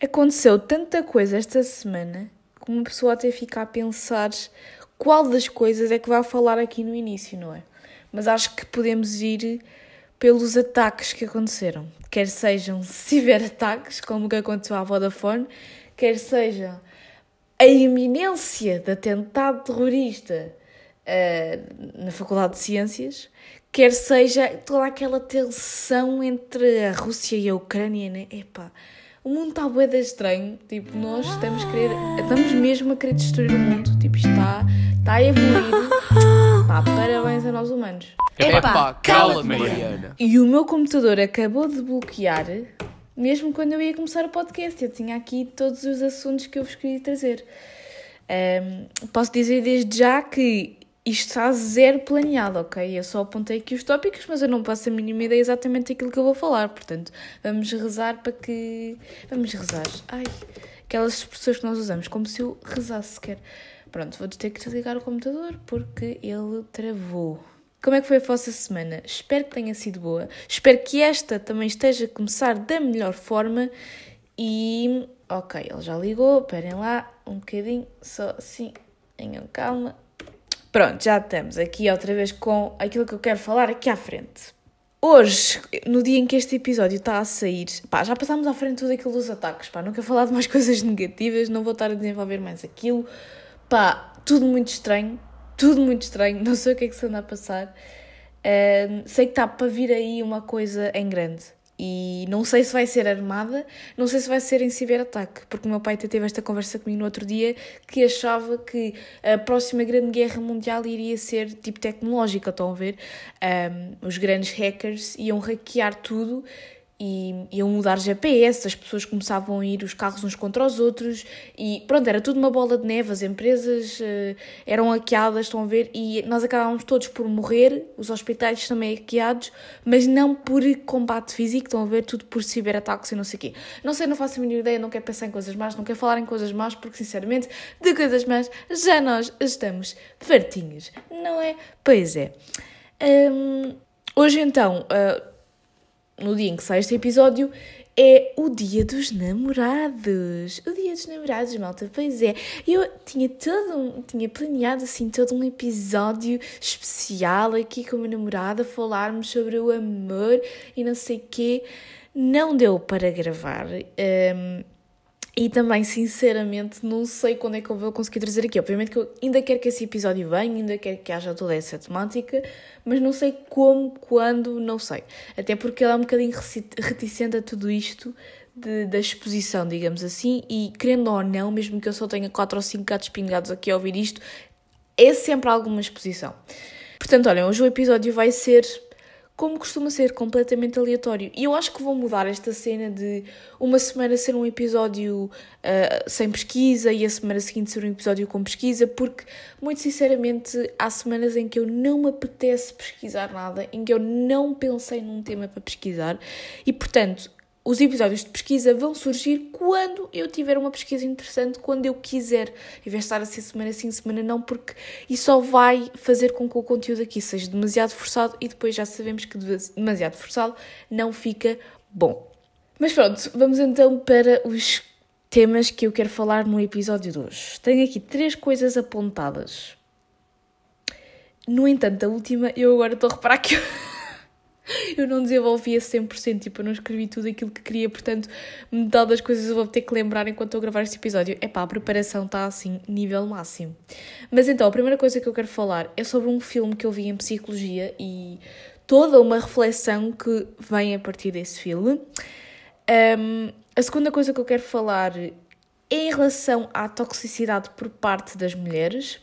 Aconteceu tanta coisa esta semana que uma pessoa até fica a pensar qual das coisas é que vai falar aqui no início, não é? Mas acho que podemos ir pelos ataques que aconteceram. Quer sejam ciberataques, como o que aconteceu à Vodafone, quer seja a iminência de atentado terrorista uh, na Faculdade de Ciências, quer seja toda aquela tensão entre a Rússia e a Ucrânia, né? Epá, o mundo está bué estranho, tipo, nós estamos, a querer, estamos mesmo a querer destruir o mundo, tipo, está, está a evoluir. Pá, parabéns a nós humanos. Epá, cala-te, Mariana. E o meu computador acabou de bloquear, mesmo quando eu ia começar o podcast. Eu tinha aqui todos os assuntos que eu vos queria trazer. Um, posso dizer desde já que isto está zero planeado, ok? Eu só apontei aqui os tópicos, mas eu não passo a mínima ideia exatamente daquilo que eu vou falar. Portanto, vamos rezar para que. Vamos rezar. Ai, aquelas expressões que nós usamos, como se eu rezasse sequer. Pronto, vou ter que desligar o computador porque ele travou. Como é que foi a vossa semana? Espero que tenha sido boa. Espero que esta também esteja a começar da melhor forma. E. Ok, ele já ligou. Esperem lá um bocadinho, só assim. Tenham calma. Pronto, já estamos aqui outra vez com aquilo que eu quero falar aqui à frente. Hoje, no dia em que este episódio está a sair, pá, já passámos à frente tudo aquilo dos ataques, pá, não quero falar de mais coisas negativas, não vou estar a desenvolver mais aquilo, pá, tudo muito estranho, tudo muito estranho, não sei o que é que se anda a passar. Uh, sei que está para vir aí uma coisa em grande e não sei se vai ser armada, não sei se vai ser em ciberataque, porque o meu pai teve esta conversa comigo no outro dia que achava que a próxima grande guerra mundial iria ser tipo tecnológica, estão a ver? Um, os grandes hackers iam hackear tudo e iam mudar GPS, as pessoas começavam a ir os carros uns contra os outros e pronto, era tudo uma bola de neve, as empresas uh, eram hackeadas, estão a ver, e nós acabávamos todos por morrer, os hospitais também hackeados, mas não por combate físico, estão a ver, tudo por ciberataques e não sei o quê. Não sei, não faço a mínima ideia, não quero pensar em coisas más, não quero falar em coisas más, porque sinceramente, de coisas más já nós estamos fartinhos, não é? Pois é. Um, hoje então... Uh, no dia em que sai este episódio, é o dia dos namorados. O dia dos namorados, malta. Pois é. Eu tinha todo um, tinha planeado assim todo um episódio especial aqui com a minha namorada, falarmos sobre o amor e não sei quê. Não deu para gravar. Um, e também, sinceramente, não sei quando é que eu vou conseguir trazer aqui. Obviamente que eu ainda quero que esse episódio venha, ainda quero que haja toda essa temática, mas não sei como, quando, não sei. Até porque ela é um bocadinho reticente a tudo isto de, da exposição, digamos assim, e querendo ou não, mesmo que eu só tenha 4 ou 5 gatos pingados aqui a ouvir isto, é sempre alguma exposição. Portanto, olhem, hoje o episódio vai ser como costuma ser, completamente aleatório. E eu acho que vou mudar esta cena de uma semana ser um episódio uh, sem pesquisa e a semana seguinte ser um episódio com pesquisa, porque, muito sinceramente, há semanas em que eu não me apetece pesquisar nada, em que eu não pensei num tema para pesquisar, e portanto, os episódios de pesquisa vão surgir quando eu tiver uma pesquisa interessante, quando eu quiser, em vez de estar a ser semana sim, semana não, porque isso só vai fazer com que o conteúdo aqui seja demasiado forçado e depois já sabemos que demasiado forçado não fica bom. Mas pronto, vamos então para os temas que eu quero falar no episódio de hoje. Tenho aqui três coisas apontadas. No entanto, a última, eu agora estou a reparar que. eu não desenvolvi a 100%, tipo, eu não escrevi tudo aquilo que queria, portanto, metade das coisas eu vou ter que lembrar enquanto a gravar este episódio. É pá, a preparação está assim, nível máximo. Mas então, a primeira coisa que eu quero falar é sobre um filme que eu vi em psicologia e toda uma reflexão que vem a partir desse filme. Um, a segunda coisa que eu quero falar é em relação à toxicidade por parte das mulheres.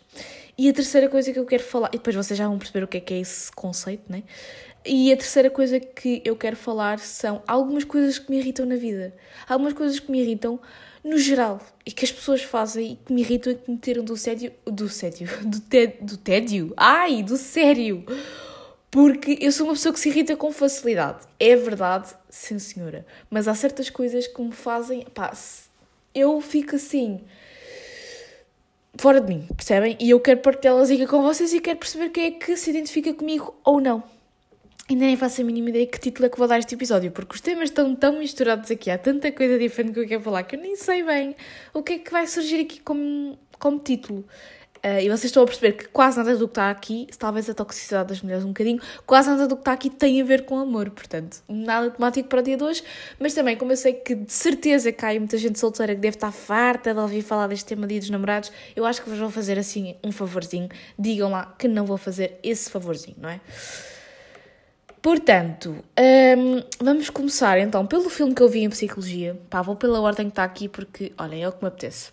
E a terceira coisa que eu quero falar, e depois vocês já vão perceber o que é que é esse conceito, né? E a terceira coisa que eu quero falar são algumas coisas que me irritam na vida. Algumas coisas que me irritam no geral e que as pessoas fazem e que me irritam e que me tiram do sério. Do sério? Do, te, do tédio? Ai, do sério! Porque eu sou uma pessoa que se irrita com facilidade. É verdade, sim senhora. Mas há certas coisas que me fazem. Pá, eu fico assim. Fora de mim, percebem? E eu quero partilhá-las aqui com vocês e quero perceber quem é que se identifica comigo ou não. Ainda nem faço a mínima ideia que título é que vou dar este episódio, porque os temas estão tão misturados aqui, há tanta coisa diferente que eu quero falar que eu nem sei bem o que é que vai surgir aqui como, como título. Uh, e vocês estão a perceber que quase nada do que está aqui, talvez a toxicidade das mulheres um bocadinho, quase nada do que está aqui tem a ver com amor, portanto, nada temático para o dia de hoje, mas também, como eu sei que de certeza cai muita gente solteira que deve estar farta de ouvir falar deste tema dia dos namorados, eu acho que vos vou fazer assim um favorzinho, digam lá que não vou fazer esse favorzinho, não é? Portanto, um, vamos começar então pelo filme que eu vi em Psicologia. Pá, vou pela ordem que está aqui porque, olha, é o que me apetece.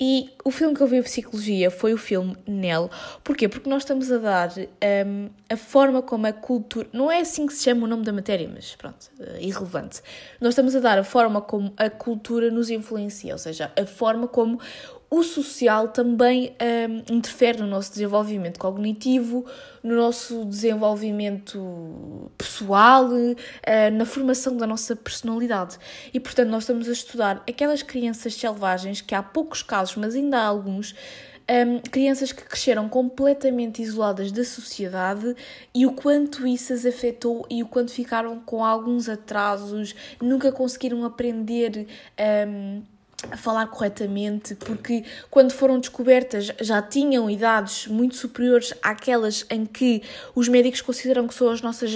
E o filme que eu vi em Psicologia foi o filme Nell. Porquê? Porque nós estamos a dar um, a forma como a cultura. Não é assim que se chama o nome da matéria, mas pronto, uh, irrelevante. Nós estamos a dar a forma como a cultura nos influencia, ou seja, a forma como o social também um, interfere no nosso desenvolvimento cognitivo, no nosso desenvolvimento pessoal, uh, na formação da nossa personalidade. E, portanto, nós estamos a estudar aquelas crianças selvagens, que há poucos casos, mas ainda há alguns, um, crianças que cresceram completamente isoladas da sociedade e o quanto isso as afetou e o quanto ficaram com alguns atrasos, nunca conseguiram aprender. Um, falar corretamente, porque quando foram descobertas já tinham idades muito superiores àquelas em que os médicos consideram que, são as nossas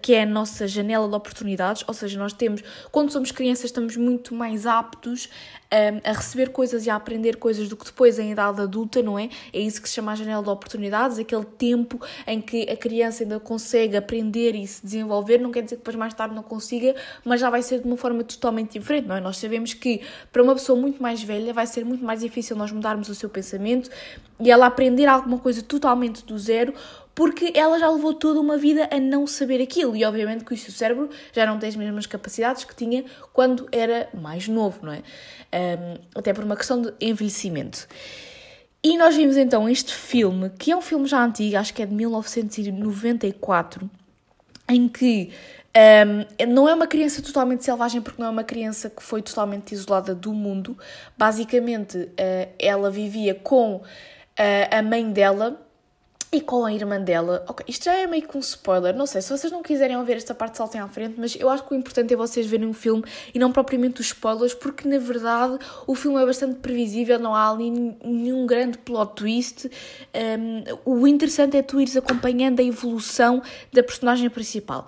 que é a nossa janela de oportunidades, ou seja, nós temos, quando somos crianças, estamos muito mais aptos um, a receber coisas e a aprender coisas do que depois em idade adulta, não é? É isso que se chama a janela de oportunidades, aquele tempo em que a criança ainda consegue aprender e se desenvolver, não quer dizer que depois mais tarde não consiga, mas já vai ser de uma forma totalmente diferente, não é? Nós sabemos que para uma pessoa muito mais velha vai ser muito mais difícil nós mudarmos o seu pensamento e ela aprender alguma coisa totalmente do zero, porque ela já levou toda uma vida a não saber aquilo e obviamente que o seu cérebro já não tem as mesmas capacidades que tinha quando era mais novo, não é? Um, até por uma questão de envelhecimento. E nós vimos então este filme, que é um filme já antigo, acho que é de 1994, em que um, não é uma criança totalmente selvagem, porque não é uma criança que foi totalmente isolada do mundo. Basicamente, uh, ela vivia com uh, a mãe dela e com a irmã dela. Ok, isto já é meio que um spoiler. Não sei, se vocês não quiserem ouvir esta parte, saltem à frente, mas eu acho que o importante é vocês verem o filme e não propriamente os spoilers, porque na verdade o filme é bastante previsível, não há ali nenhum grande plot twist. Um, o interessante é tu ires acompanhando a evolução da personagem principal.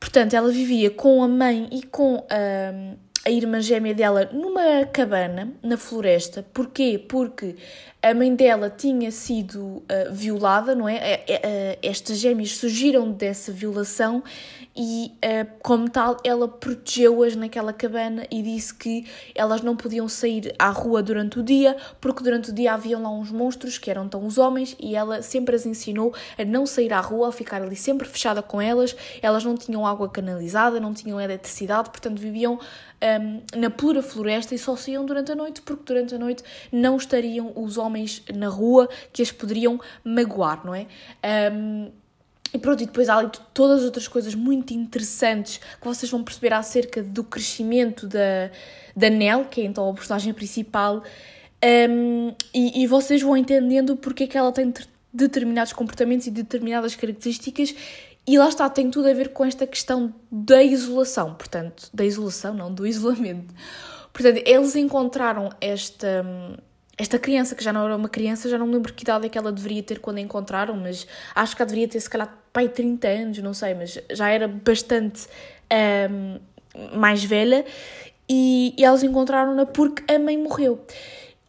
Portanto, ela vivia com a mãe e com a. A irmã gêmea dela numa cabana na floresta. Porquê? Porque a mãe dela tinha sido uh, violada, não é? Uh, estas gêmeas surgiram dessa violação e, uh, como tal, ela protegeu-as naquela cabana e disse que elas não podiam sair à rua durante o dia, porque durante o dia haviam lá uns monstros que eram então os homens e ela sempre as ensinou a não sair à rua, a ficar ali sempre fechada com elas. Elas não tinham água canalizada, não tinham eletricidade, portanto viviam um, na pura floresta e só saíam durante a noite, porque durante a noite não estariam os homens na rua que as poderiam magoar, não é? Um, e pronto, e depois há ali todas as outras coisas muito interessantes que vocês vão perceber acerca do crescimento da, da Nell, que é então a personagem principal, um, e, e, vocês vão entendendo porque é que ela tem determinados comportamentos e determinadas características e lá está, tem tudo a ver com esta questão da isolação, portanto, da isolação, não, do isolamento. Portanto, eles encontraram esta, esta criança, que já não era uma criança, já não me lembro que idade é que ela deveria ter quando a encontraram, mas acho que ela deveria ter, se calhar, pai, 30 anos, não sei, mas já era bastante um, mais velha. E, e eles encontraram-na porque a mãe morreu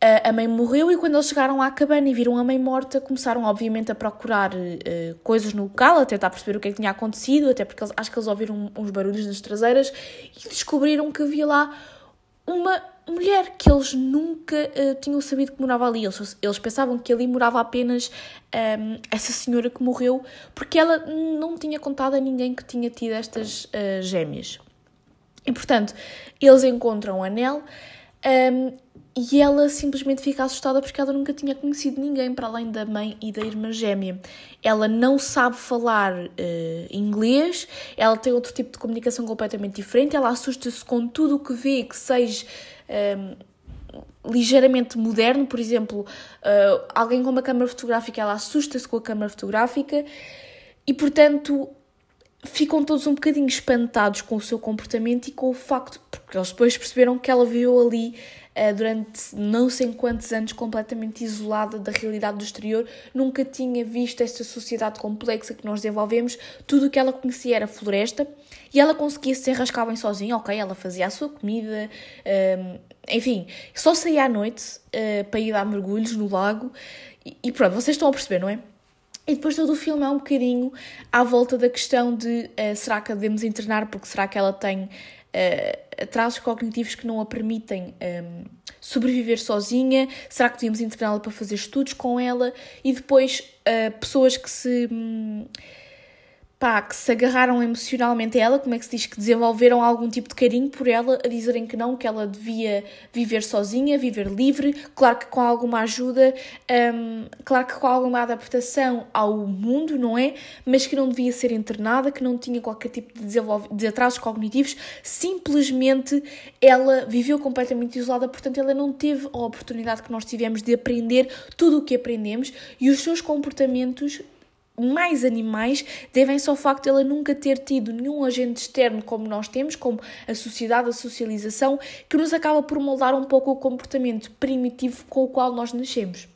a mãe morreu e quando eles chegaram à cabana e viram a mãe morta, começaram obviamente a procurar uh, coisas no local, a tentar perceber o que é que tinha acontecido, até porque eles, acho que eles ouviram uns barulhos nas traseiras e descobriram que havia lá uma mulher que eles nunca uh, tinham sabido que morava ali. Eles, eles pensavam que ali morava apenas um, ehm, essa senhora que morreu, porque ela não tinha contado a ninguém que tinha tido estas uh, gêmeas. E portanto, eles encontram a Nell. Um, ehm, e ela simplesmente fica assustada porque ela nunca tinha conhecido ninguém para além da mãe e da irmã gêmea. Ela não sabe falar uh, inglês, ela tem outro tipo de comunicação completamente diferente, ela assusta-se com tudo o que vê que seja um, ehm, ligeiramente moderno, por exemplo, uh, alguém com uma câmera fotográfica, ela assusta-se com a câmera fotográfica e, portanto, ficam todos um bocadinho espantados com o seu comportamento e com o facto, porque eles depois perceberam que ela viveu ali durante não sei quantos anos completamente isolada da realidade do exterior, nunca tinha visto esta sociedade complexa que nós desenvolvemos, tudo o que ela conhecia era floresta e ela conseguia se enrascar bem sozinha, ok, ela fazia a sua comida, uh, enfim, só saía à noite uh, para ir dar mergulhos no lago. E, e pronto, vocês estão a perceber, não é? E depois todo o filme é um bocadinho à volta da questão de uh, será que a devemos internar? Porque será que ela tem uh, atrasos cognitivos que não a permitem um, ehm, sobreviver sozinha? Será que devíamos interná-la para fazer estudos com ela? E depois uh, pessoas que se. Um, pá, que se agarraram emocionalmente a ela, como é que se diz, que desenvolveram algum tipo de carinho por ela, a dizerem que não, que ela devia viver sozinha, viver livre, claro que com alguma ajuda, um, claro que com alguma adaptação ao mundo, não é? Mas que não devia ser internada, que não tinha qualquer tipo de, de atrasos cognitivos, simplesmente ela viveu completamente isolada, portanto ela não teve a oportunidade que nós tivemos de aprender tudo o que aprendemos e os seus comportamentos mais animais devem-se ao facto de ela nunca ter tido nenhum agente externo como nós temos, como a sociedade, a socialização, que nos acaba por moldar um pouco o comportamento primitivo com o qual nós nascemos.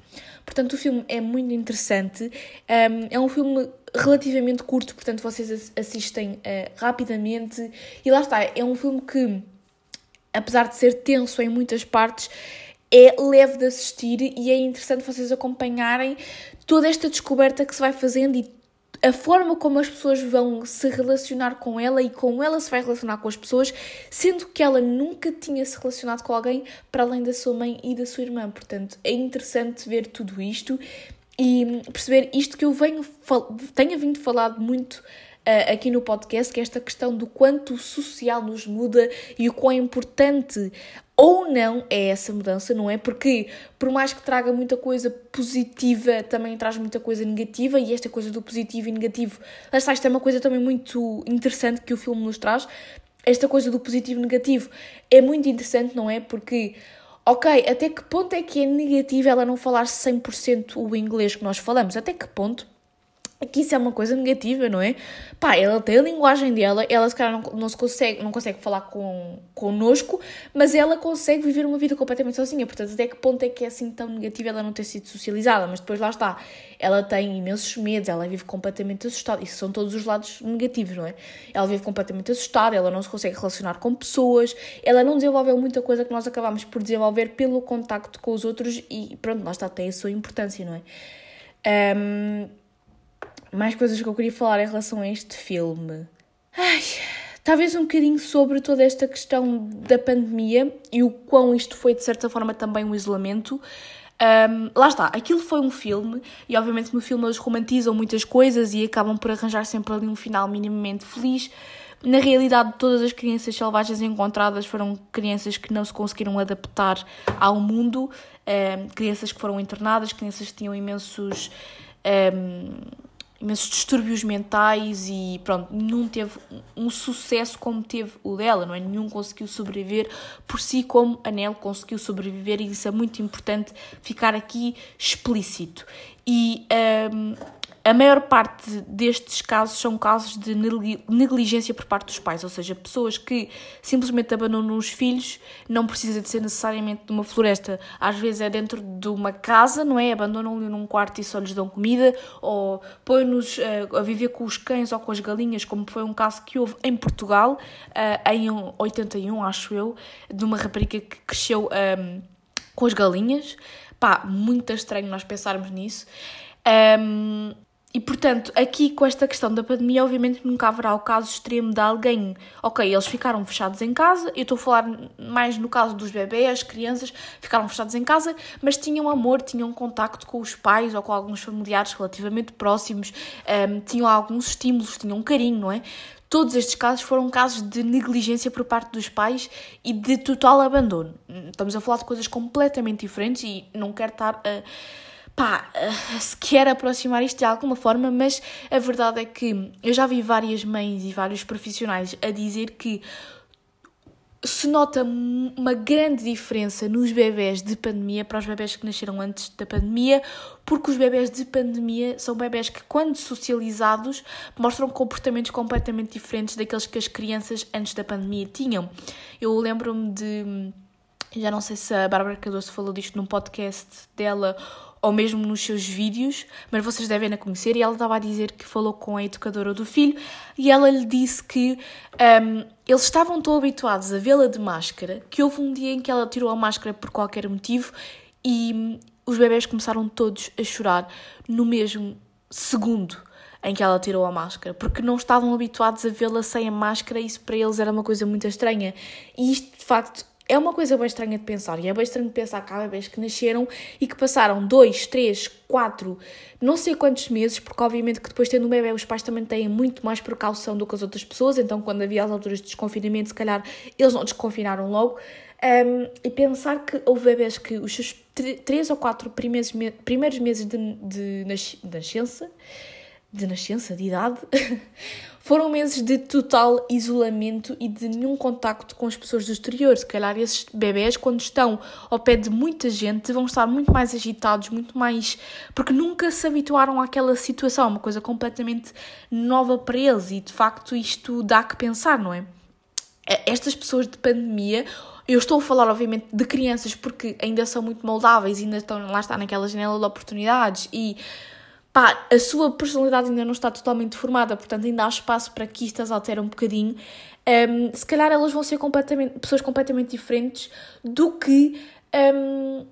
Portanto, o filme é muito interessante, é um filme relativamente curto, portanto, vocês assistem uh, rapidamente, e lá está, é um filme que, apesar de ser tenso em muitas partes, é leve de assistir e é interessante vocês acompanharem toda esta descoberta que se vai fazendo e a forma como as pessoas vão se relacionar com ela e como ela se vai relacionar com as pessoas, sendo que ela nunca tinha se relacionado com alguém para além da sua mãe e da sua irmã. Portanto, é interessante ver tudo isto e perceber isto que eu venho tenho vindo falado muito uh, aqui no podcast, que é esta questão do quanto o social nos muda e o quão importante ou não é essa mudança, não é? Porque por mais que traga muita coisa positiva, também traz muita coisa negativa, e esta coisa do positivo e negativo, lá está, isto é uma coisa também muito interessante que o filme nos traz. Esta coisa do positivo e negativo é muito interessante, não é? Porque, ok, até que ponto é que é negativo ela não falar 100% o inglês que nós falamos? Até que ponto que isso é uma coisa negativa, não é? Pá, ela tem a linguagem dela, ela se calhar não, não, se consegue, não consegue falar com, connosco, mas ela consegue viver uma vida completamente sozinha. Portanto, até que ponto é que é assim tão negativa ela não ter sido socializada? Mas depois lá está, ela tem imensos medos, ela vive completamente assustada. Isso são todos os lados negativos, não é? Ela vive completamente assustada, ela não se consegue relacionar com pessoas, ela não desenvolveu muita coisa que nós acabamos por desenvolver pelo contacto com os outros e pronto, lá está, tem a sua importância, não é? Um, mais coisas que eu queria falar em relação a este filme. Ai, talvez um bocadinho sobre toda esta questão da pandemia e o quão isto foi, de certa forma, também um isolamento. Um, lá está, aquilo foi um filme e obviamente no filme eles romantizam muitas coisas e acabam por arranjar sempre ali um final minimamente feliz. Na realidade, todas as crianças selvagens encontradas foram crianças que não se conseguiram adaptar ao mundo, um, crianças que foram internadas, crianças que tinham imensos. Um, imensos distúrbios mentais e pronto, nenhum teve um sucesso como teve o dela, não é? Nenhum conseguiu sobreviver por si como a Nell conseguiu sobreviver e isso é muito importante ficar aqui explícito. E um, a maior parte destes casos são casos de negligência por parte dos pais, ou seja, pessoas que simplesmente abandonam os filhos, não precisa de ser necessariamente de uma floresta, às vezes é dentro de uma casa, não é? Abandonam-lhe num quarto e só lhes dão comida, ou põem-nos uh, a viver com os cães ou com as galinhas, como foi um caso que houve em Portugal, uh, em 81, acho eu, de uma rapariga que cresceu ehm, com as galinhas. Pá, muito estranho nós pensarmos nisso. Um, ehm, e portanto, aqui com esta questão da pandemia, obviamente nunca haverá o caso extremo de alguém, ok, eles ficaram fechados em casa, eu estou a falar mais no caso dos bebés, crianças, ficaram fechados em casa, mas tinham amor, tinham contacto com os pais ou com alguns familiares relativamente próximos, um, tinham alguns estímulos, tinham carinho, não é? Todos estes casos foram casos de negligência por parte dos pais e de total abandono. Estamos a falar de coisas completamente diferentes e não quero estar a pá, uh, se quer aproximar isto de alguma forma, mas a verdade é que eu já vi várias mães e vários profissionais a dizer que se nota uma grande diferença nos bebés de pandemia para os bebés que nasceram antes da pandemia, porque os bebés de pandemia são bebés que, quando socializados, mostram comportamentos completamente diferentes daqueles que as crianças antes da pandemia tinham. Eu lembro-me de. Já não sei se a Bárbara Cardoso falou disto num podcast dela ou mesmo nos seus vídeos, mas vocês devem a conhecer. E ela estava a dizer que falou com a educadora do filho e ela lhe disse que um, eles estavam tão habituados a vê-la de máscara que houve um dia em que ela tirou a máscara por qualquer motivo e hum, os bebés começaram todos a chorar no mesmo segundo em que ela tirou a máscara, porque não estavam habituados a vê-la sem a máscara e isso para eles era uma coisa muito estranha. E isto, de facto, é uma coisa bem estranha de pensar. E é bem estranho de pensar que há bebês que nasceram e que passaram dois, três, quatro, não sei quantos meses, porque obviamente que depois tendo um bebê os pais também têm muito mais precaução do que as outras pessoas, então quando havia as alturas de desconfinamento, se calhar eles não desconfinaram logo. Um, e pensar que houve bebés que os seus três ou quatro primeiros, primeiros meses de, de, de nascença, de nascença, de idade, Foram meses de total isolamento e de nenhum contacto com as pessoas do exterior. Se calhar esses bebés, quando estão ao pé de muita gente, vão estar muito mais agitados, muito mais. porque nunca se habituaram àquela situação, uma coisa completamente nova para eles e de facto isto dá que pensar, não é? Estas pessoas de pandemia eu estou a falar, obviamente, de crianças porque ainda são muito moldáveis, ainda estão lá está naquela janela de oportunidades e pá, a sua personalidade ainda não está totalmente formada, portanto ainda há espaço para que isto as altere um bocadinho. Um, se calhar elas vão ser completamente, pessoas completamente diferentes do que um,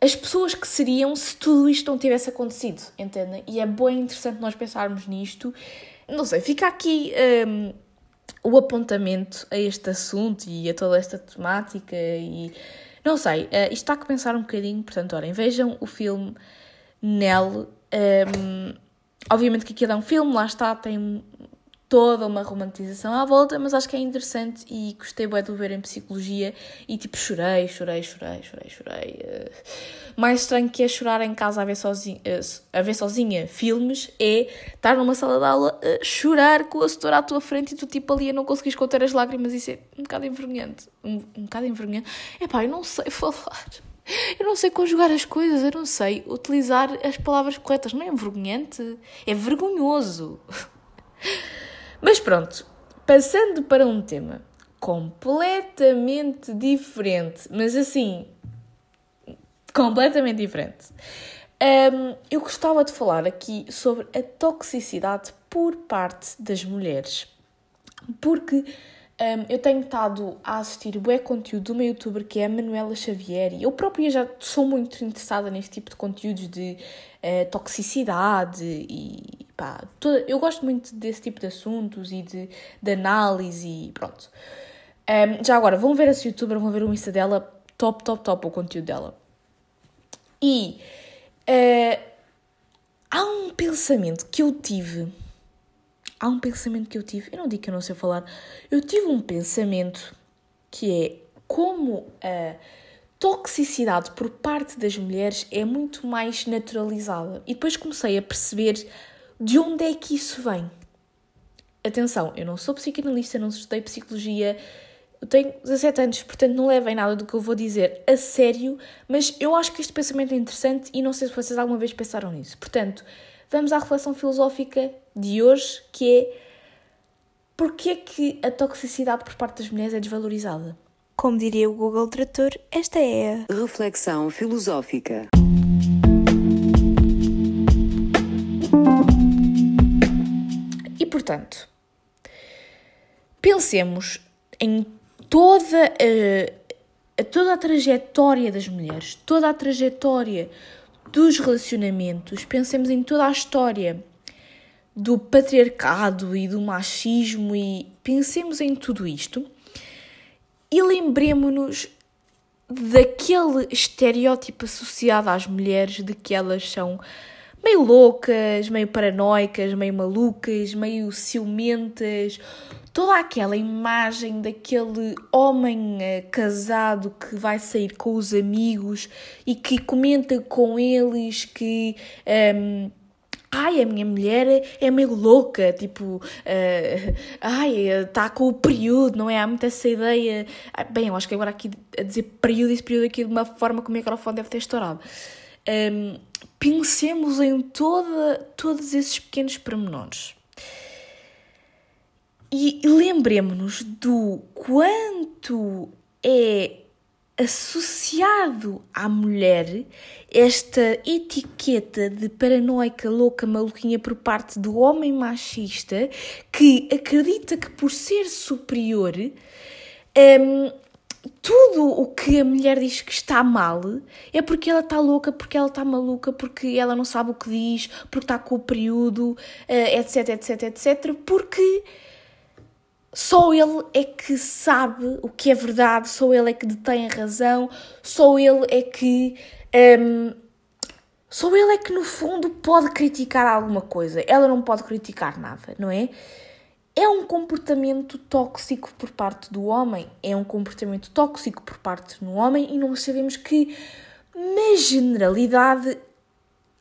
as pessoas que seriam se tudo isto não tivesse acontecido, entendem? E é bem interessante nós pensarmos nisto. Não sei, fica aqui um, o apontamento a este assunto e a toda esta temática e não sei, uh, isto está a pensar um bocadinho, portanto, olhem, vejam o filme Nell. Um, obviamente que aquilo é um filme, lá está, tem toda uma romantização à volta, mas acho que é interessante e gostei bem de o ver em psicologia e tipo chorei, chorei, chorei, chorei, chorei. Uh, mais estranho que é chorar em casa a ver, sozinha, uh, a ver sozinha filmes é estar numa sala de aula a chorar com a setora à tua frente e tu tipo ali a não conseguires conter as lágrimas, isso é um bocado envergonhante. Um, um bocado envergonhante. Epá, eu não sei falar. Eu não sei conjugar as coisas, eu não sei utilizar as palavras corretas. Não é envergonhante, é vergonhoso. Mas pronto, passando para um tema completamente diferente, mas assim, completamente diferente. Um, eu gostava de falar aqui sobre a toxicidade por parte das mulheres. Porque um, eu tenho estado a assistir bué conteúdo de uma youtuber que é a Manuela Xavier e eu própria já sou muito interessada neste tipo de conteúdos de uh, toxicidade e pá, toda, eu gosto muito desse tipo de assuntos e de, de análise e pronto. Um, já agora, vão ver essa youtuber, vão ver o Insta dela, top, top, top o conteúdo dela. E uh, há um pensamento que eu tive há um pensamento que eu tive, eu não digo que eu não sei falar, eu tive um pensamento que é como a toxicidade por parte das mulheres é muito mais naturalizada. E depois comecei a perceber de onde é que isso vem. Atenção, eu não sou psicanalista, não estudei psicologia, eu tenho 17 anos, portanto não levem nada do que eu vou dizer a sério, mas eu acho que este pensamento é interessante e não sei se vocês alguma vez pensaram nisso. Portanto, vamos à reflexão filosófica de hoje, que é porquê é que a toxicidade por parte das mulheres é desvalorizada? Como diria o Google Trator, esta é a reflexão filosófica. E portanto, pensemos em toda a, a, toda a trajetória das mulheres, toda a trajetória dos relacionamentos, pensemos em toda a história do patriarcado e do machismo e pensemos em tudo isto e lembremos-nos daquele estereótipo associado às mulheres de que elas são meio loucas, meio paranoicas, meio malucas, meio ciumentas, toda aquela imagem daquele homem uh, casado que vai sair com os amigos e que comenta com eles que um, ai, a minha mulher é meio louca, tipo, uh, ai, está com o período, não é? Há muita essa ideia. Bem, eu acho que agora aqui a dizer período, esse período aqui de uma forma que o microfone deve ter estourado. Um, pensemos em toda, todos esses pequenos pormenores. E lembremos-nos do quanto é associado à mulher esta etiqueta de paranoica, louca, maluquinha por parte do homem machista que acredita que por ser superior um, tudo o que a mulher diz que está mal é porque ela está louca, porque ela está maluca, porque ela não sabe o que diz, porque está com o período, uh, etc, etc, etc, porque só ele é que sabe o que é verdade, só ele é que detém a razão, só ele é que. Um, só ele é que, no fundo, pode criticar alguma coisa. Ela não pode criticar nada, não é? É um comportamento tóxico por parte do homem, é um comportamento tóxico por parte do homem, e nós sabemos que, na generalidade,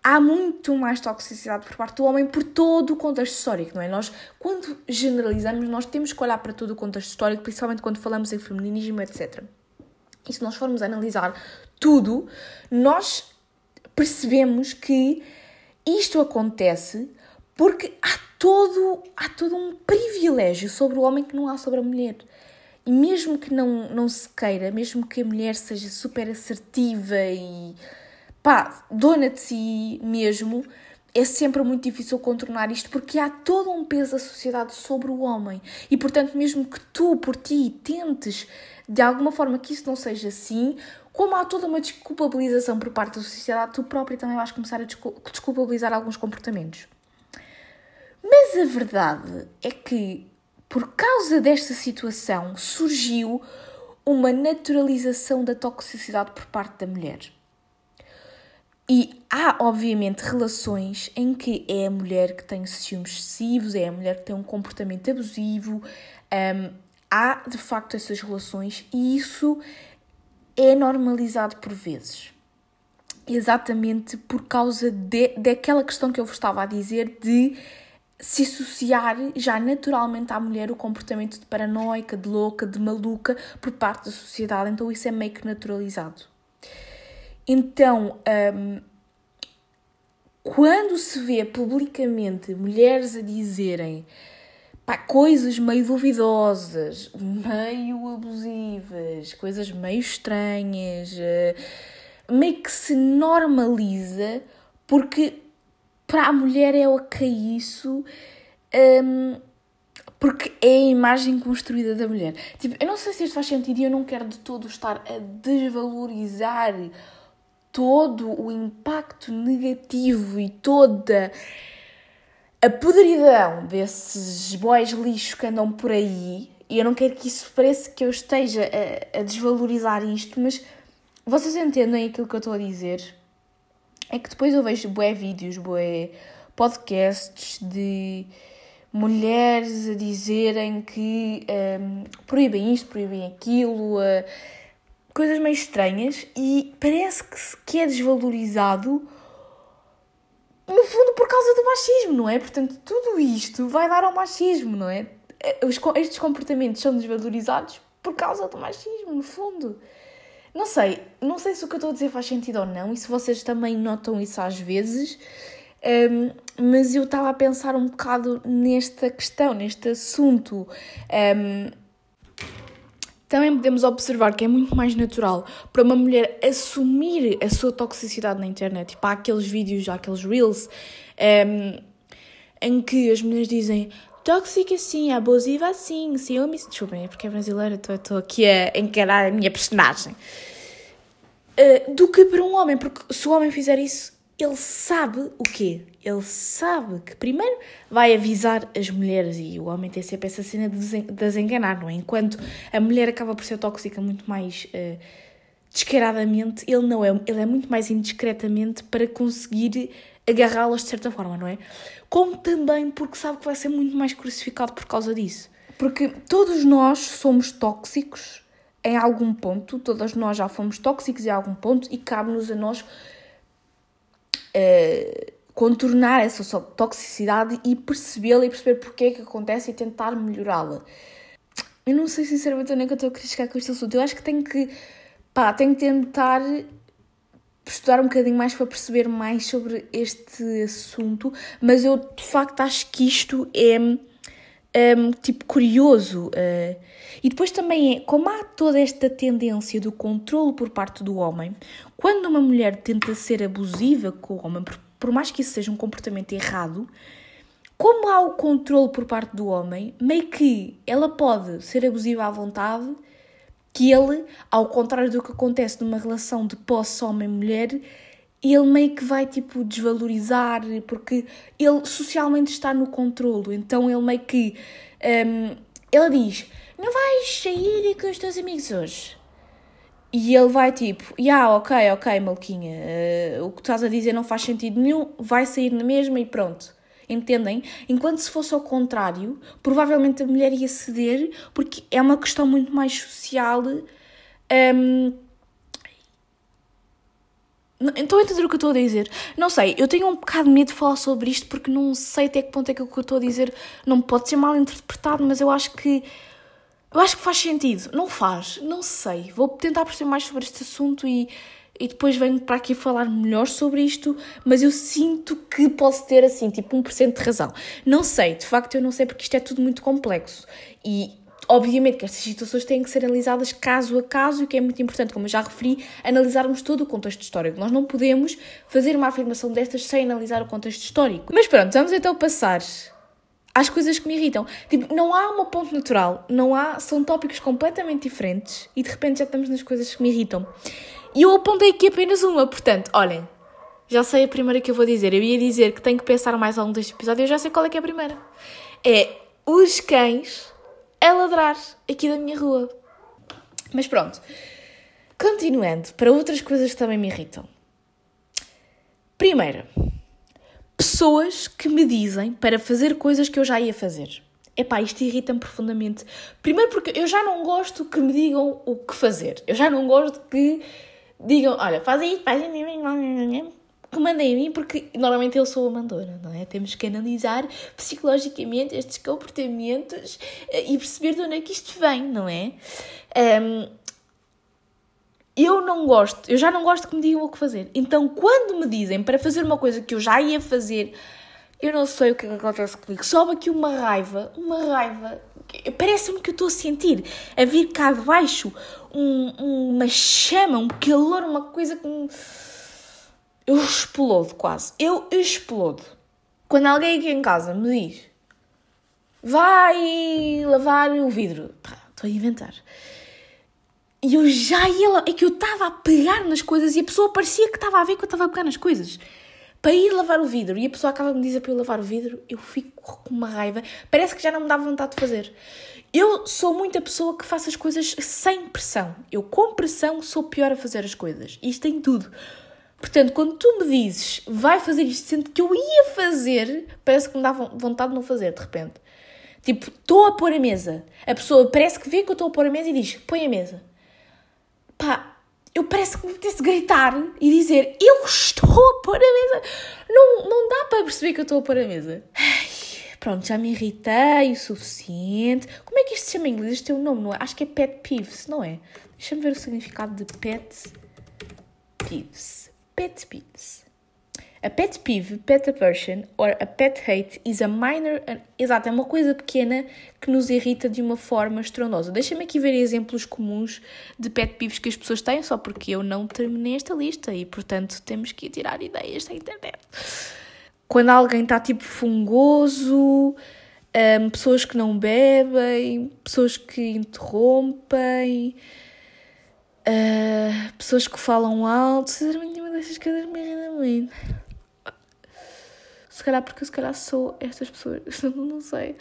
há muito mais toxicidade por parte do homem por todo o contexto histórico, não é? Nós, quando generalizamos, nós temos que olhar para todo o contexto histórico, principalmente quando falamos em feminismo, etc. E se nós formos analisar tudo, nós percebemos que isto acontece porque há todo, há todo um privilégio sobre o homem que não há sobre a mulher. E mesmo que não, não se queira, mesmo que a mulher seja super assertiva e pá, dona de si mesmo, é sempre muito difícil contornar isto porque há todo um peso da sociedade sobre o homem. E portanto, mesmo que tu, por ti, tentes de alguma forma que isso não seja assim, como há toda uma desculpabilização por parte da sociedade, tu próprio também vais começar a desculpabilizar alguns comportamentos. Mas a verdade é que, por causa desta situação, surgiu uma naturalização da toxicidade por parte da mulher. E há, obviamente, relações em que é a mulher que tem ciúmes excessivos, é a mulher que tem um comportamento abusivo. Um, há, de facto, essas relações e isso é normalizado por vezes. Exatamente por causa de, daquela questão que eu vos estava a dizer de se associar já naturalmente à mulher o comportamento de paranoica, de louca, de maluca por parte da sociedade. Então isso é meio que naturalizado. Então, um, quando se vê publicamente mulheres a dizerem pá, coisas meio duvidosas, meio abusivas, coisas meio estranhas, uh, meio que se normaliza porque para a mulher é ok isso. Um, porque é a imagem construída da mulher. Tipo, eu não sei se isto faz sentido e eu não quero de todo estar a desvalorizar todo o impacto negativo e toda a podridão desses boys lixo que andam por aí, e eu não quero que isso pareça que eu esteja a, a desvalorizar isto, mas vocês entendem aquilo que eu estou a dizer? É que depois eu vejo bué vídeos, bué podcasts de mulheres a dizerem que um, proíbem isto, proíbem aquilo, uh, coisas meio estranhas e parece que, que é desvalorizado no fundo por causa do machismo, não é? Portanto, tudo isto vai dar ao machismo, não é? Os, estes comportamentos são desvalorizados por causa do machismo, no fundo. Não sei, não sei se o que eu estou a dizer faz sentido ou não e se vocês também notam isso às vezes, um, mas eu estava a pensar um bocado nesta questão, neste assunto. Um, também podemos observar que é muito mais natural para uma mulher assumir a sua toxicidade na internet. Tipo, há aqueles vídeos, há aqueles reels um, em que as mulheres dizem tóxica sim, abusiva sim, ciúmes. Desculpem, é porque é brasileira, estou aqui a encarar a minha personagem. Uh, do que para um homem, porque se o homem fizer isso, ele sabe o quê? Ele sabe que primeiro vai avisar as mulheres e o homem tem sempre essa cena de as enganar, não é? Enquanto a mulher acaba por ser tóxica muito mais uh, descaradamente, ele não é, ele é muito mais indiscretamente para conseguir agarrá-las de certa forma, não é? Como também porque sabe que vai ser muito mais crucificado por causa disso. Porque todos nós somos tóxicos em algum ponto, todas nós já fomos tóxicos em algum ponto e cabe-nos a nós uh, contornar essa toxicidade e percebê-la e perceber porque é que acontece e tentar melhorá-la. Eu não sei sinceramente onde é que eu estou a criticar com este assunto. Eu acho que tenho que, pá, tenho que tentar estudar um bocadinho mais para perceber mais sobre este assunto, mas eu de facto acho que isto é um, tipo curioso. Uh, e depois também é, como há toda esta tendência do controle por parte do homem, quando uma mulher tenta ser abusiva com o homem, por, por mais que isso seja um comportamento errado, como há o controle por parte do homem, meio que ela pode ser abusiva à vontade, que ele, ao contrário do que acontece numa relação de posse homem-mulher, ele meio que vai tipo desvalorizar, porque ele socialmente está no controlo, então ele meio que. Um, ela diz: Não vais sair com os teus amigos hoje. E ele vai tipo, ah, yeah, ok, ok, Malquinha, uh, o que estás a dizer não faz sentido nenhum, vai sair na mesma e pronto. Entendem? Enquanto se fosse ao contrário, provavelmente a mulher ia ceder, porque é uma questão muito mais social. Um, então entender o que eu estou a dizer? Não sei, eu tenho um bocado de medo de falar sobre isto porque não sei até que ponto é que o que eu estou a dizer não pode ser mal interpretado, mas eu acho que eu acho que faz sentido. Não faz, não sei. Vou tentar perceber mais sobre este assunto e, e depois venho para aqui falar melhor sobre isto, mas eu sinto que posso ter assim, tipo 1% de razão. Não sei, de facto eu não sei porque isto é tudo muito complexo. E Obviamente que estas situações têm que ser analisadas caso a caso e que é muito importante, como eu já referi, analisarmos todo o contexto histórico. Nós não podemos fazer uma afirmação destas sem analisar o contexto histórico. Mas pronto, vamos então passar às coisas que me irritam. Tipo, não há uma ponte natural, não há, são tópicos completamente diferentes e de repente já estamos nas coisas que me irritam. E eu apontei aqui apenas uma, portanto, olhem, já sei a primeira que eu vou dizer. Eu ia dizer que tenho que pensar mais ao longo deste episódio eu já sei qual é que é a primeira. É os cães a ladrar aqui da minha rua. Mas pronto, continuando para outras coisas que também me irritam. Primeira, pessoas que me dizem para fazer coisas que eu já ia fazer. Epá, isto irrita-me profundamente. Primeiro porque eu já não gosto que me digam o que fazer. Eu já não gosto que digam, olha, faz isto, faz isto que mandem a mim, porque normalmente eu sou a mandora, não é? Temos que analisar psicologicamente estes comportamentos eh, e perceber de onde é que isto vem, não é? Um, eu não gosto, eu já não gosto que me digam o que fazer. Então, quando me dizem para fazer uma coisa que eu já ia fazer, eu não sei o que, é que acontece comigo. Sobe aqui uma raiva, uma raiva. Parece-me que eu estou a sentir a vir cá de baixo um, uma chama, um calor, uma coisa que. Me eu explodo quase. Eu explodo. Quando alguém aqui em casa me diz vai lavar o vidro, estou a inventar. E eu já ia é que eu estava a pegar nas coisas e a pessoa parecia que estava a ver que eu estava a pegar nas coisas. Para ir lavar o vidro e a pessoa acaba de me dizer para eu lavar o vidro, eu fico com uma raiva. Parece que já não me dá vontade de fazer. Eu sou muita pessoa que faço as coisas sem pressão. Eu, com pressão, sou pior a fazer as coisas. Isto tem tudo. Portanto, quando tu me dizes vai fazer isto, sendo que eu ia fazer, parece que me dá vontade de não fazer de repente. Tipo, estou a pôr a mesa. A pessoa parece que vê que eu estou a pôr a mesa e diz: põe a mesa. Pá, eu parece que me apetece gritar e dizer: eu estou a pôr a mesa. Não, não dá para perceber que eu estou a pôr a mesa. Ai, pronto, já me irritei o suficiente. Como é que isto se chama em inglês? Isto tem um nome, não é? Acho que é pet peeves, não é? Deixa-me ver o significado de pet peeves. Pet peeves. A pet peeve, pet aversion or a pet hate is a minor. Exato, é uma coisa pequena que nos irrita de uma forma estrondosa. Deixa-me aqui ver exemplos comuns de pet peeves que as pessoas têm, só porque eu não terminei esta lista e, portanto, temos que tirar ideias da internet. Quando alguém está tipo fungoso, um, pessoas que não bebem, pessoas que interrompem. Uh, pessoas que falam alto, sinceramente, uma dessas coisas me irrita muito. Se calhar porque eu se calhar sou estas pessoas, não sei.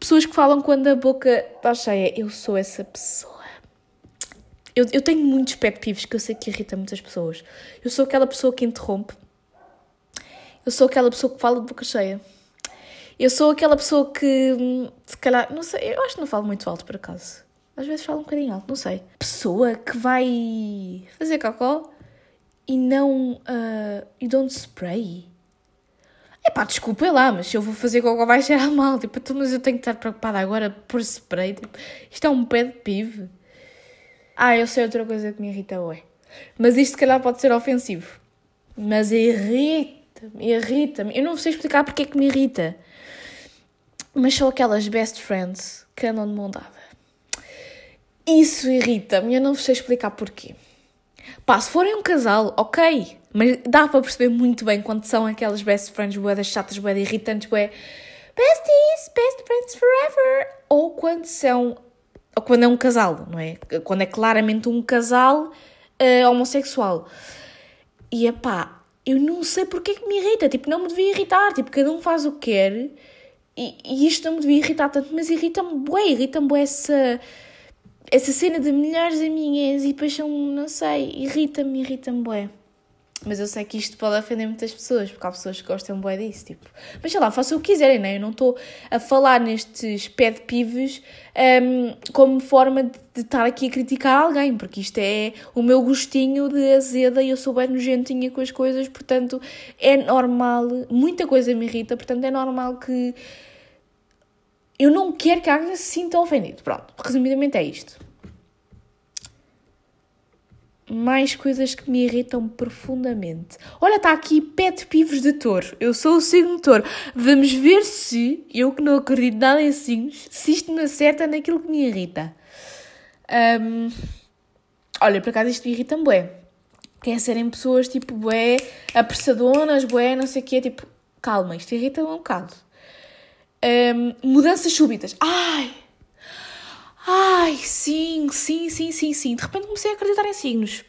Pessoas que falam quando a boca está cheia, eu sou essa pessoa. Eu, eu tenho muitos pet que eu sei que irrita muitas pessoas. Eu sou aquela pessoa que interrompe. Eu sou aquela pessoa que fala de boca cheia. Eu sou aquela pessoa que, se calhar, não sei, eu acho que não falo muito alto por acaso. Às vezes fala um bocadinho alto, não sei. Pessoa que vai fazer cocó e não. Uh, e don't spray. É pá, desculpa lá, mas se eu vou fazer cocó vai cheirar mal. Tipo, então, mas eu tenho que estar preocupada agora por spray. Tipo, isto é um pé de pive. Ah, eu sei outra coisa que me irrita, ué. Mas isto, se calhar, pode ser ofensivo. Mas irrita-me, irrita-me. Eu não sei explicar porque é que me irrita. Mas são aquelas best friends que andam de mão dada. Isso irrita-me. Eu não sei explicar porquê. Pá, se forem um casal, ok. Mas dá para perceber muito bem quando são aquelas best friends boedas chatas, boedas irritantes, bué besties, best friends forever. Ou quando são, ou quando é um casal, não é? Quando é claramente um casal uh, homossexual. E é pá, eu não sei porque é que me irrita. Tipo, não me devia irritar. Tipo, cada um faz o que quer. E, e isto não me devia irritar tanto, mas irrita-me bué, irrita-me bué essa, essa cena de milhares de amigas e são, não sei, irrita-me, irrita-me bué. Mas eu sei que isto pode ofender muitas pessoas, porque há pessoas que gostam bué disso, tipo... Mas sei lá, façam o que quiserem, né? Eu não estou a falar nestes pet pives um, como forma de, de, estar aqui a criticar alguém, porque isto é o meu gostinho de azeda e eu sou bem nojentinha com as coisas, portanto é normal, muita coisa me irrita, portanto é normal que... Eu não quero que alguém se sinta ofendido. Pronto, resumidamente é isto mais coisas que me irritam profundamente. Olha, está aqui pet pivos de touro. Eu sou o signo touro. Vamos ver se, eu que não acredito nada em signos, se isto me acerta naquilo que me irrita. Um, olha, por acaso isto me irrita-me bué. Quer serem pessoas tipo bué, apressadonas, bué, não sei o quê. Tipo, calma, isto irrita-me um bocado. Um, mudanças súbitas. Ai! Ai, sim, sim, sim, sim, sim. De repente comecei a acreditar em signos.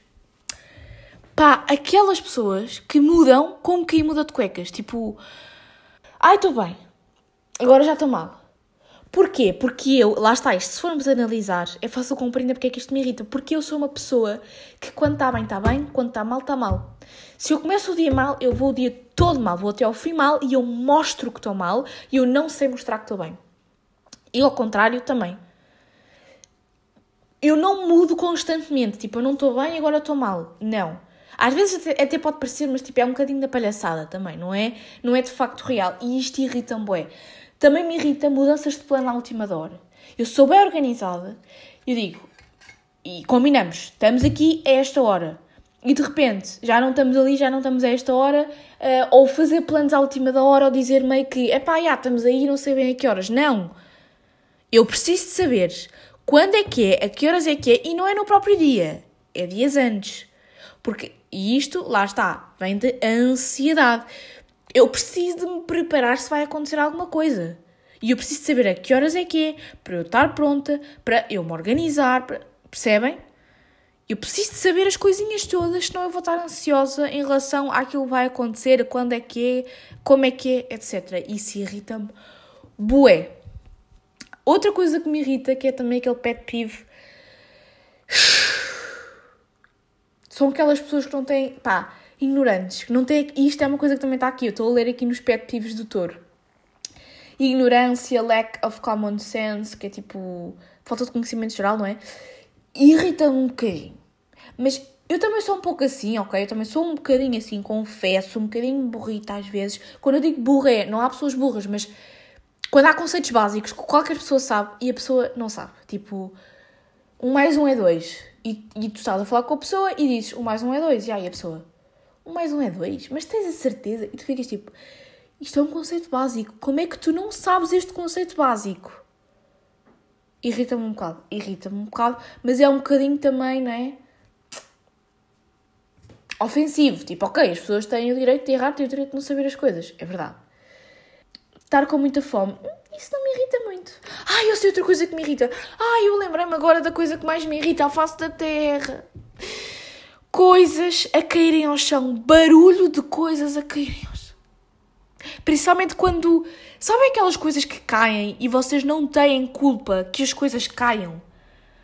Pá, aquelas pessoas que mudam como quem muda de cuecas. Tipo, ai, estou bem, agora já estou mal. Porquê? Porque eu, lá está isto, se formos analisar, é fácil compreender porque é que isto me irrita. Porque eu sou uma pessoa que quando está bem, está bem, quando está mal, está mal. Se eu começo o dia mal, eu vou o dia todo mal, vou até ao fim mal e eu mostro que estou mal e eu não sei mostrar que estou bem. E ao contrário também eu não mudo constantemente. Tipo, eu não estou bem, agora estou mal. Não. Às vezes até, até, pode parecer, mas tipo, é um bocadinho da palhaçada também, não é? Não é de facto real. E isto irrita-me, bué. Também me irrita mudanças de plano à última hora. Eu sou bem organizada, eu digo, e combinamos, estamos aqui a esta hora. E de repente, já não estamos ali, já não estamos a esta hora, uh, ou fazer planos à última da hora, ou dizer meio que, é pá, já estamos aí, não sei bem a que horas. Não! Eu preciso de saber quando é que é, a que horas é que é, e não é no próprio dia, é dias antes. Porque, e isto, lá está, vem de ansiedade. Eu preciso de me preparar se vai acontecer alguma coisa. E eu preciso saber a que horas é que é, para eu estar pronta, para eu me organizar, para... percebem? Eu preciso de saber as coisinhas todas, senão eu vou estar ansiosa em relação àquilo que vai acontecer, quando é que é, como é que é, etc. Isso irrita-me. Bué. Outra coisa que me irrita, que é também aquele pet peeve, são aquelas pessoas que não têm, pá, ignorantes, que não têm, e isto é uma coisa que também está aqui, eu estou a ler aqui nos pet peeves do touro. Ignorância, lack of common sense, que é tipo, falta de conhecimento geral, não é? Irrita-me um bocadinho. Mas eu também sou um pouco assim, ok? Eu também sou um bocadinho assim, confesso, um bocadinho burrita às vezes. Quando eu digo burra é, não há pessoas burras, mas quando há conceitos básicos que qualquer pessoa sabe e a pessoa não sabe. Tipo, um mais um é dois. E, e tu estás a falar com a pessoa e dizes um mais um é dois. E aí a pessoa, um mais um é dois? Mas tens a certeza? E tu ficas tipo, isto é um conceito básico. Como é que tu não sabes este conceito básico? Irrita-me um bocado. Irrita-me um bocado. Mas é um bocadinho também, não é? Ofensivo. Tipo, ok, as pessoas têm o direito de errar, têm o direito de não saber as coisas. É verdade estar com muita fome. Isso não me irrita muito. Ai, eu sei outra coisa que me irrita. Ai, eu lembrei-me agora da coisa que mais me irrita à face da terra. Coisas a caírem ao chão. Barulho de coisas a caírem ao chão. Principalmente quando. Sabem aquelas coisas que caem e vocês não têm culpa que as coisas caiam?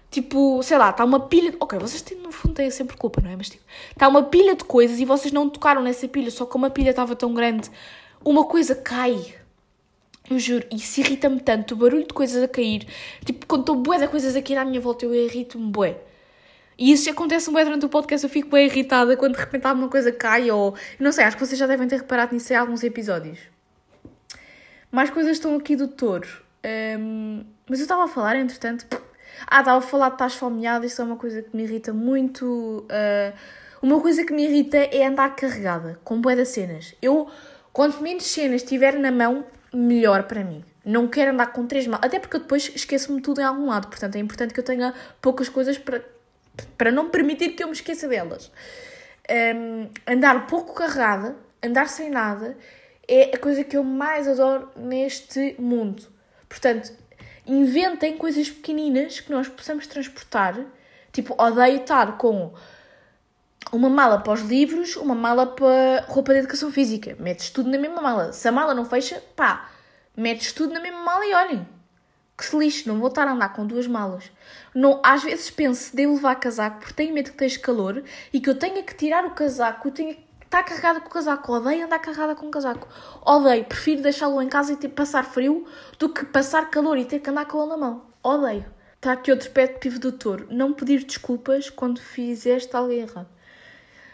Tipo, sei lá, está uma pilha. Ok, vocês têm, no fundo têm sempre culpa, não é? Mas tipo, está uma pilha de coisas e vocês não tocaram nessa pilha, só que uma pilha estava tão grande, uma coisa cai eu juro, isso irrita-me tanto, o barulho de coisas a cair. Tipo, quando estou bué de coisas a cair à minha volta, eu irrito-me bué. E isso acontece bem durante o podcast, eu fico bem irritada quando de repente alguma coisa cai ou... Não sei, acho que vocês já devem ter reparado nisso em alguns episódios. Mais coisas estão aqui do touro. Um, mas eu estava a falar, entretanto... Ah, estava a falar de estás fomeada, isso é uma coisa que me irrita muito. Uh, uma coisa que me irrita é andar carregada, com bué de cenas. Eu, quanto menos cenas tiver na mão, melhor para mim. Não quero andar com três malas, até porque eu depois esqueço-me tudo em algum lado, portanto é importante que eu tenha poucas coisas para, para não permitir que eu me esqueça delas. Um, andar pouco carregada, andar sem nada, é a coisa que eu mais adoro neste mundo. Portanto, inventem coisas pequeninas que nós possamos transportar. Tipo, odeio estar com uma mala para os livros, uma mala para roupa de educação física. Metes tudo na mesma mala. Se a mala não fecha, pá, metes tudo na mesma mala e olhem. Que se lixe, não vou estar a andar com duas malas. Não, às vezes penso se devo levar casaco porque tenho medo que esteja calor e que eu tenha que tirar o casaco, eu tenha que estar carregada com o casaco. Odeio andar carregada com o casaco. Odeio, prefiro deixá-lo em casa e ter, passar frio do que passar calor e ter que andar com ele na mão. Odeio. Está aqui outro pé de pivo do touro. Não pedir desculpas quando fizeste algo errado.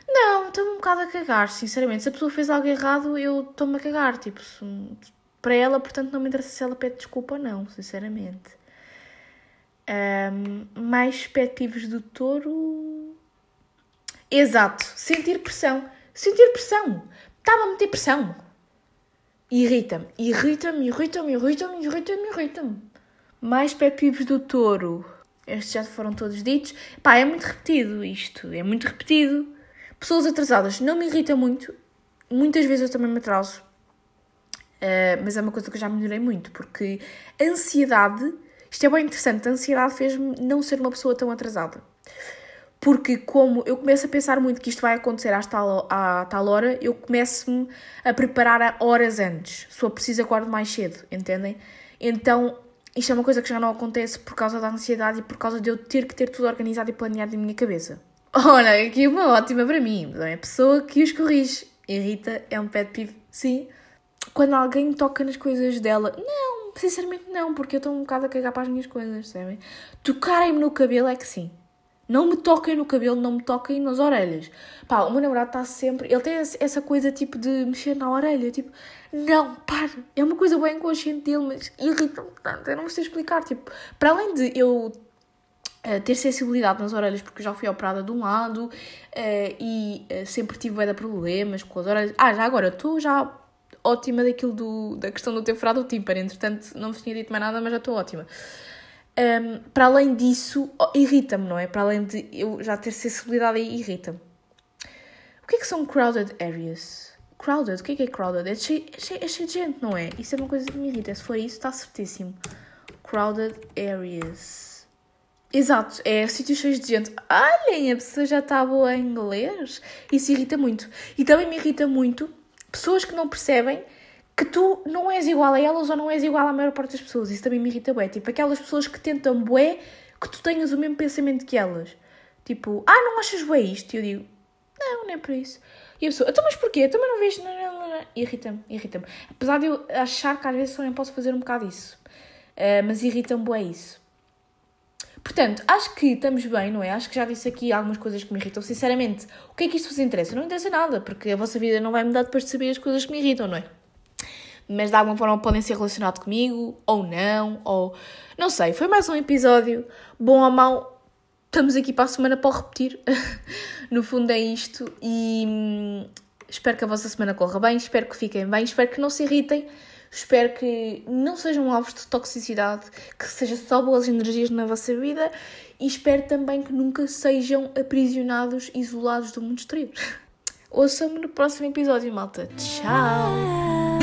Não, estou um bocado a cagar, sinceramente. Se a pessoa fez algo errado, eu estou-me a cagar. Tipo, se, para ela, portanto, não me interessa se ela pede desculpa ou não, sinceramente. Um, mais pet peeves do touro. Exato, sentir pressão. Sentir pressão. Estava a meter pressão. Irrita-me, irrita-me, irrita-me, irrita-me, irrita-me, irrita-me. Mais pet peeves do touro. Estes já foram todos ditos. Pá, é muito repetido isto, é muito repetido. Pessoas atrasadas não me irrita muito. Muitas vezes eu também me atraso. Uh, mas é uma coisa que eu já melhorei muito, porque a ansiedade, isto é bem interessante, a ansiedade fez-me não ser uma pessoa tão atrasada. Porque como eu começo a pensar muito que isto vai acontecer à tal, à tal hora, eu começo-me a preparar a horas antes. Se for preciso, acordo mais cedo, entendem? Então, isto é uma coisa que já não acontece por causa da ansiedade e por causa de eu ter que ter tudo organizado e planeado na minha cabeça. Olha, aqui uma ótima para mim. É pessoa que os corrige. Irrita, é um pet peeve, sim. Quando alguém toca nas coisas dela, não, sinceramente não, porque eu estou um bocado a cagar para as minhas coisas, sabem? Tocarem-me no cabelo é que sim. Não me toquem no cabelo, não me toquem nas orelhas. Pá, o meu namorado está sempre. Ele tem essa coisa tipo de mexer na orelha. Tipo, não, para. É uma coisa bem inconsciente dele, mas irrita-me tanto. Eu não sei explicar. Tipo, para além de eu Ter sensibilidade nas orelhas, porque já fui operada de um lado uh, e uh, sempre tive bué problemas com as orelhas. Ah, já agora, estou já ótima daquilo do, da questão do ter furado o tímpano, entretanto não vos tinha dito mais nada, mas já estou ótima. Um, para além disso, irrita-me, não é? Para além de eu já ter sensibilidade irrita-me. O que é que são crowded areas? Crowded? O que é que é crowded? É cheio, é cheio, é cheio de gente, não é? Isso é uma coisa que me irrita. Se for isso, está certíssimo. Crowded areas. Exato, é sítios cheios de gente. Olhem, a pessoa já está boa em inglês. Isso irrita muito. E também me irrita muito pessoas que não percebem que tu não és igual a elas ou não és igual à maior parte das pessoas. Isso também me irrita bué. Tipo, aquelas pessoas que tentam bué que tu tenhas o mesmo pensamento que elas. Tipo, ah, não achas bué isto? E eu digo, não, não é por isso. E a pessoa, então mas porquê? Também não vejo... Irrita-me, irrita-me. Apesar de eu achar que às vezes também posso fazer um bocado isso. Uh, mas irrita-me bué isso. Portanto, acho que estamos bem, não é? Acho que já disse aqui algumas coisas que me irritam. Sinceramente, o que é que isto vos interessa? Não interessa nada, porque a vossa vida não vai mudar depois de saber as coisas que me irritam, não é? Mas de alguma forma podem ser relacionados comigo, ou não, ou. Não sei, foi mais um episódio, bom ou mau. Estamos aqui para a semana para repetir. no fundo é isto. E hum, espero que a vossa semana corra bem, espero que fiquem bem, espero que não se irritem Espero que não sejam alvos de toxicidade, que seja só boas energias na vossa vida e espero também que nunca sejam aprisionados, isolados do mundo exterior. Ouçam-me no próximo episódio, malta. Tchau!